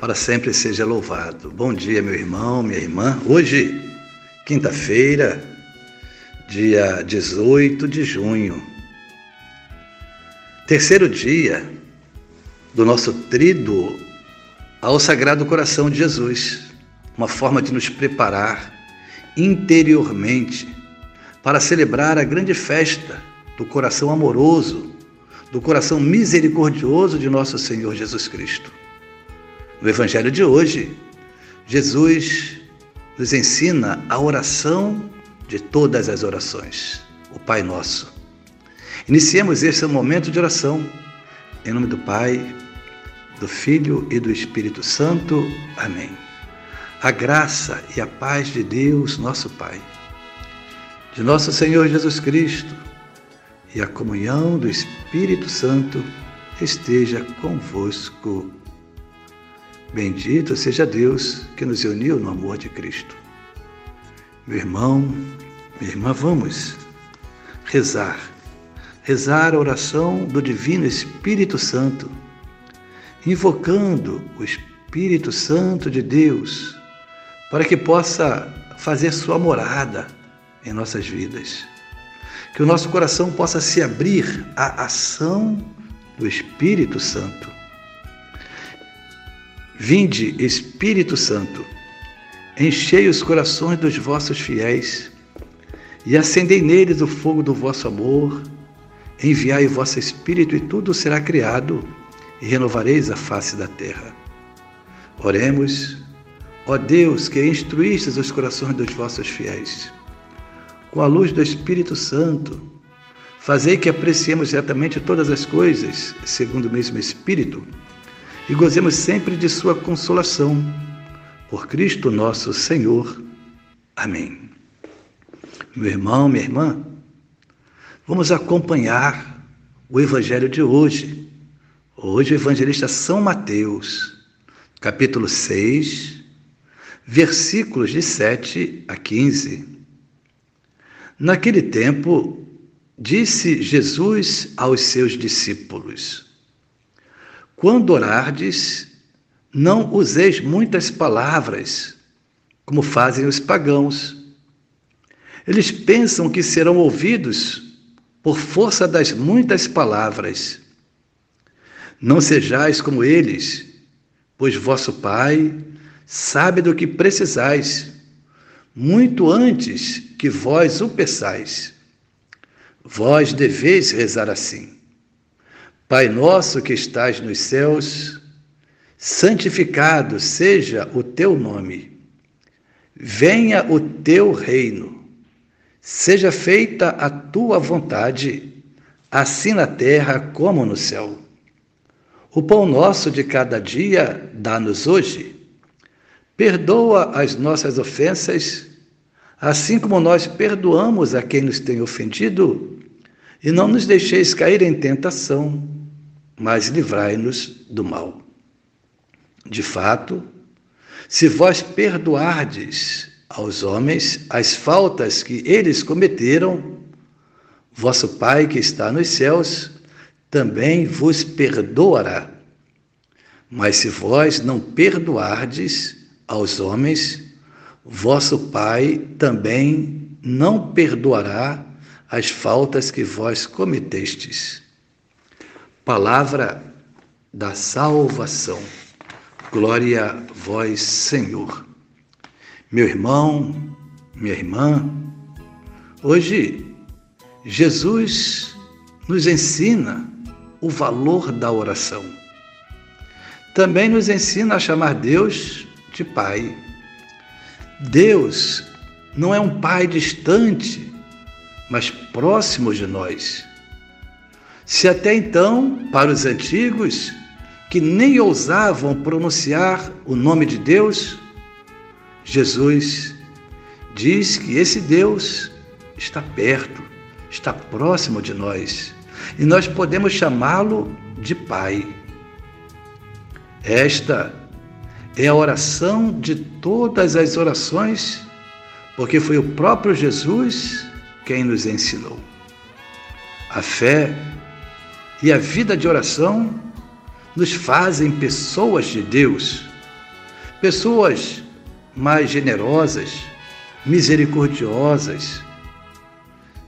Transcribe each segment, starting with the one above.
para sempre seja louvado. Bom dia, meu irmão, minha irmã. Hoje, quinta-feira, dia 18 de junho, terceiro dia do nosso trido ao Sagrado Coração de Jesus, uma forma de nos preparar interiormente para celebrar a grande festa do coração amoroso, do coração misericordioso de nosso Senhor Jesus Cristo. No Evangelho de hoje, Jesus nos ensina a oração de todas as orações, o Pai Nosso. Iniciemos esse momento de oração, em nome do Pai, do Filho e do Espírito Santo. Amém. A graça e a paz de Deus, nosso Pai, de nosso Senhor Jesus Cristo e a comunhão do Espírito Santo esteja convosco Bendito seja Deus que nos uniu no amor de Cristo. Meu irmão, minha irmã, vamos rezar. Rezar a oração do Divino Espírito Santo, invocando o Espírito Santo de Deus para que possa fazer sua morada em nossas vidas. Que o nosso coração possa se abrir à ação do Espírito Santo Vinde, Espírito Santo, enchei os corações dos vossos fiéis e acendei neles o fogo do vosso amor. Enviai o vosso Espírito e tudo será criado e renovareis a face da terra. Oremos, ó Deus, que instruístes os corações dos vossos fiéis. Com a luz do Espírito Santo, fazei que apreciemos certamente todas as coisas, segundo o mesmo Espírito e gozemos sempre de Sua consolação. Por Cristo nosso Senhor. Amém. Meu irmão, minha irmã, vamos acompanhar o Evangelho de hoje. Hoje, o evangelista São Mateus, capítulo 6, versículos de 7 a 15. Naquele tempo, disse Jesus aos seus discípulos: quando orardes, não useis muitas palavras, como fazem os pagãos. Eles pensam que serão ouvidos por força das muitas palavras. Não sejais como eles, pois vosso Pai sabe do que precisais, muito antes que vós o peçais. Vós deveis rezar assim. Pai nosso que estás nos céus, santificado seja o teu nome. Venha o teu reino. Seja feita a tua vontade, assim na terra como no céu. O pão nosso de cada dia dá-nos hoje. Perdoa as nossas ofensas, assim como nós perdoamos a quem nos tem ofendido, e não nos deixeis cair em tentação mas livrai-nos do mal. De fato, se vós perdoardes aos homens as faltas que eles cometeram, vosso Pai que está nos céus também vos perdoará. Mas se vós não perdoardes aos homens, vosso Pai também não perdoará as faltas que vós cometestes palavra da salvação. Glória a vós, Senhor. Meu irmão, minha irmã, hoje Jesus nos ensina o valor da oração. Também nos ensina a chamar Deus de Pai. Deus não é um Pai distante, mas próximo de nós. Se até então, para os antigos, que nem ousavam pronunciar o nome de Deus, Jesus diz que esse Deus está perto, está próximo de nós e nós podemos chamá-lo de Pai. Esta é a oração de todas as orações, porque foi o próprio Jesus quem nos ensinou. A fé e a vida de oração nos fazem pessoas de Deus, pessoas mais generosas, misericordiosas.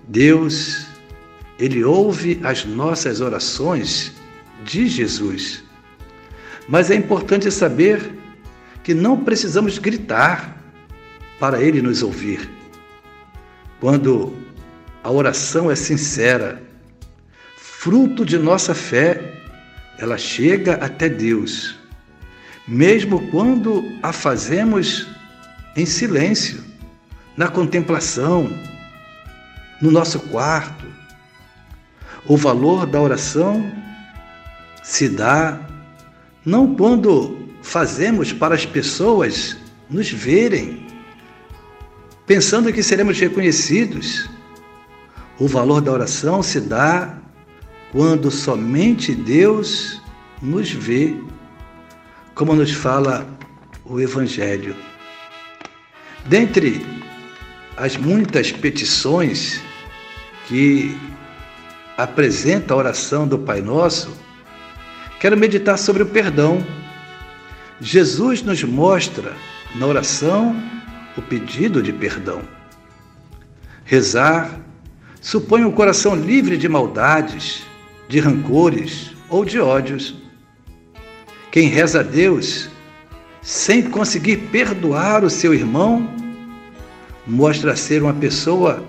Deus, Ele ouve as nossas orações de Jesus. Mas é importante saber que não precisamos gritar para Ele nos ouvir. Quando a oração é sincera, fruto de nossa fé, ela chega até Deus, mesmo quando a fazemos em silêncio, na contemplação, no nosso quarto. O valor da oração se dá não quando fazemos para as pessoas nos verem, pensando que seremos reconhecidos. O valor da oração se dá quando somente Deus nos vê, como nos fala o Evangelho. Dentre as muitas petições que apresenta a oração do Pai Nosso, quero meditar sobre o perdão. Jesus nos mostra na oração o pedido de perdão. Rezar supõe um coração livre de maldades, de rancores ou de ódios. Quem reza a Deus sem conseguir perdoar o seu irmão, mostra ser uma pessoa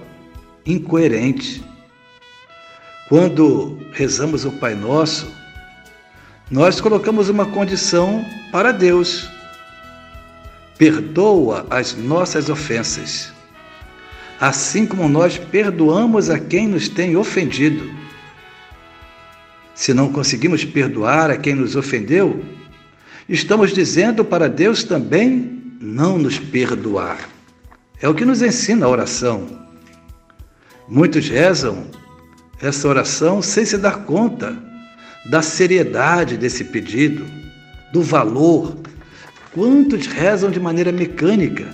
incoerente. Quando rezamos o Pai Nosso, nós colocamos uma condição para Deus. Perdoa as nossas ofensas, assim como nós perdoamos a quem nos tem ofendido. Se não conseguimos perdoar a quem nos ofendeu, estamos dizendo para Deus também não nos perdoar. É o que nos ensina a oração. Muitos rezam essa oração sem se dar conta da seriedade desse pedido, do valor. Quantos rezam de maneira mecânica,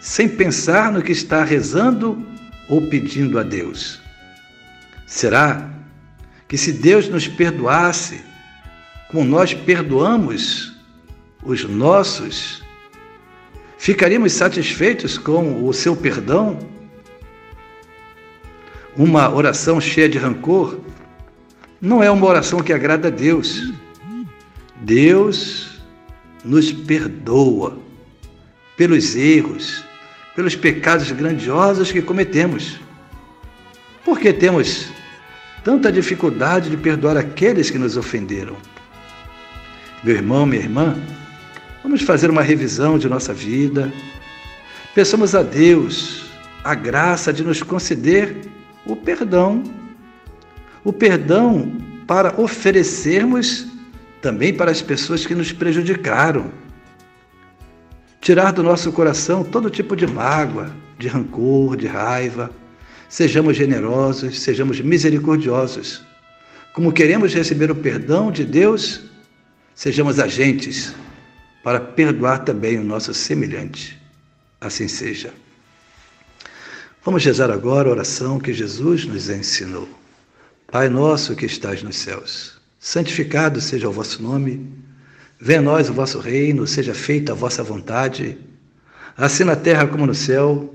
sem pensar no que está rezando ou pedindo a Deus? Será que se Deus nos perdoasse, como nós perdoamos os nossos, ficaríamos satisfeitos com o seu perdão? Uma oração cheia de rancor não é uma oração que agrada a Deus. Deus nos perdoa pelos erros, pelos pecados grandiosos que cometemos. Por que temos tanta dificuldade de perdoar aqueles que nos ofenderam? Meu irmão, minha irmã, Vamos fazer uma revisão de nossa vida. Peçamos a Deus a graça de nos conceder o perdão. O perdão para oferecermos também para as pessoas que nos prejudicaram. Tirar do nosso coração todo tipo de mágoa, de rancor, de raiva. Sejamos generosos, sejamos misericordiosos. Como queremos receber o perdão de Deus, sejamos agentes para perdoar também o nosso semelhante. Assim seja. Vamos rezar agora a oração que Jesus nos ensinou. Pai nosso que estás nos céus, santificado seja o vosso nome. Venha a nós o vosso reino, seja feita a vossa vontade, assim na terra como no céu.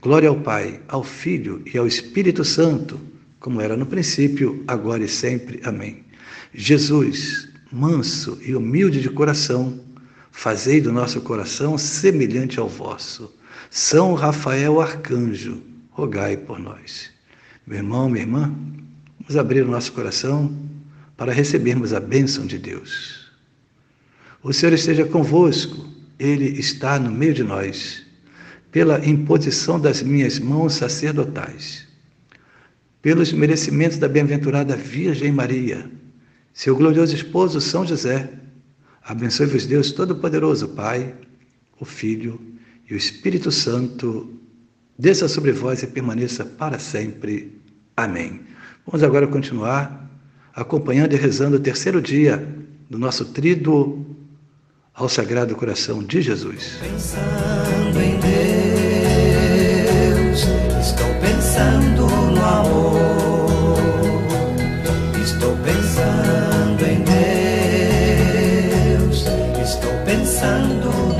Glória ao Pai, ao Filho e ao Espírito Santo, como era no princípio, agora e sempre. Amém. Jesus, manso e humilde de coração, Fazei do nosso coração semelhante ao vosso. São Rafael Arcanjo, rogai por nós. Meu irmão, minha irmã, vamos abrir o nosso coração para recebermos a bênção de Deus. O Senhor esteja convosco, Ele está no meio de nós, pela imposição das minhas mãos sacerdotais, pelos merecimentos da bem-aventurada Virgem Maria, seu glorioso esposo São José, abençoe-vos Deus Todo-Poderoso, Pai, o Filho e o Espírito Santo, desça sobre vós e permaneça para sempre. Amém. Vamos agora continuar acompanhando e rezando o terceiro dia do nosso trido ao Sagrado Coração de Jesus. Pensando em Deus, estou pensando no amor. Estou pensando em Deus, estou pensando no.